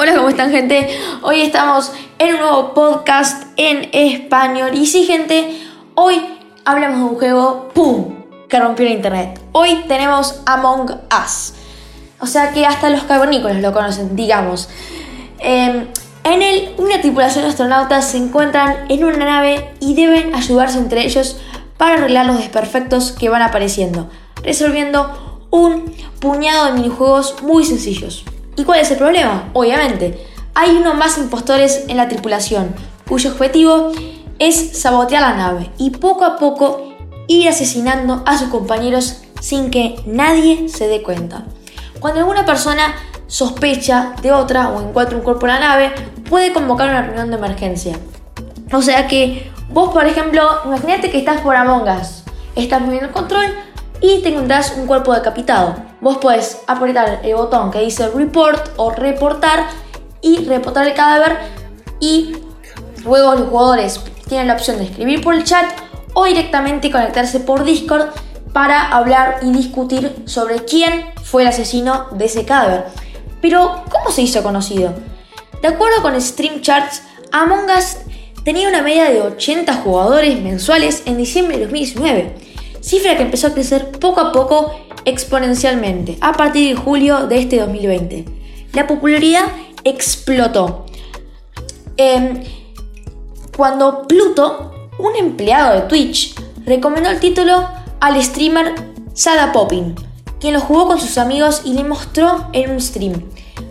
Hola, ¿cómo están gente? Hoy estamos en un nuevo podcast en español. Y sí, gente, hoy hablamos de un juego, ¡pum!, que rompió el internet. Hoy tenemos Among Us. O sea que hasta los cavernícolas lo conocen, digamos. Em, en él, una tripulación de astronautas se encuentran en una nave y deben ayudarse entre ellos para arreglar los desperfectos que van apareciendo, resolviendo un puñado de minijuegos muy sencillos. ¿Y cuál es el problema? Obviamente, hay uno más impostores en la tripulación, cuyo objetivo es sabotear la nave y poco a poco ir asesinando a sus compañeros sin que nadie se dé cuenta. Cuando alguna persona sospecha de otra o encuentra un cuerpo en la nave, puede convocar una reunión de emergencia. O sea que vos, por ejemplo, imagínate que estás por Among Us, estás moviendo el control y te encontrás un cuerpo decapitado. Vos podés apretar el botón que dice report o reportar y reportar el cadáver y luego los jugadores tienen la opción de escribir por el chat o directamente conectarse por Discord para hablar y discutir sobre quién fue el asesino de ese cadáver. Pero, ¿cómo se hizo conocido? De acuerdo con Stream Charts, Among Us tenía una media de 80 jugadores mensuales en diciembre de 2019, cifra que empezó a crecer poco a poco exponencialmente a partir de julio de este 2020. La popularidad explotó. Em, cuando Pluto, un empleado de Twitch, recomendó el título al streamer Sada Poppin, quien lo jugó con sus amigos y le mostró en un stream.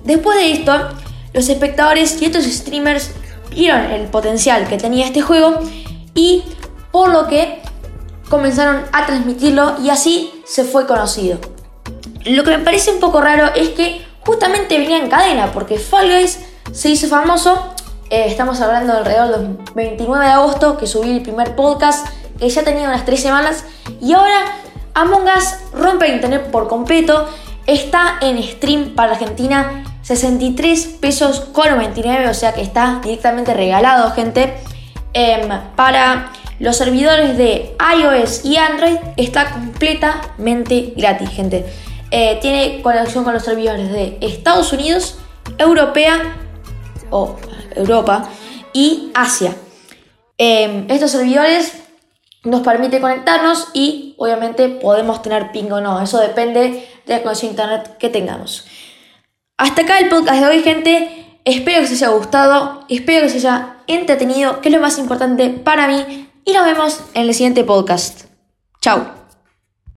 Después de esto, los espectadores y otros streamers vieron el potencial que tenía este juego y por lo que comenzaron a transmitirlo y así se fue conocido. Lo que me parece un poco raro es que justamente venía en cadena porque Fall Guys se hizo famoso. Eh, estamos hablando de alrededor del 29 de agosto que subí el primer podcast que ya tenía unas 3 semanas y ahora Among Us rompe internet por completo. Está en stream para Argentina 63 pesos con 99, o sea que está directamente regalado, gente. Em, para los servidores de iOS y Android está completamente gratis, gente. Eh, tiene conexión con los servidores de Estados Unidos, Europea o Europa y Asia. Em, estos servidores nos permite conectarnos y obviamente podemos tener ping o no. Eso depende de la conexión internet que tengamos. Hasta acá el podcast de hoy, gente. Espero que os haya gustado, espero que os haya entretenido, que es lo más importante para mí. Y nos vemos en el siguiente podcast. Chao.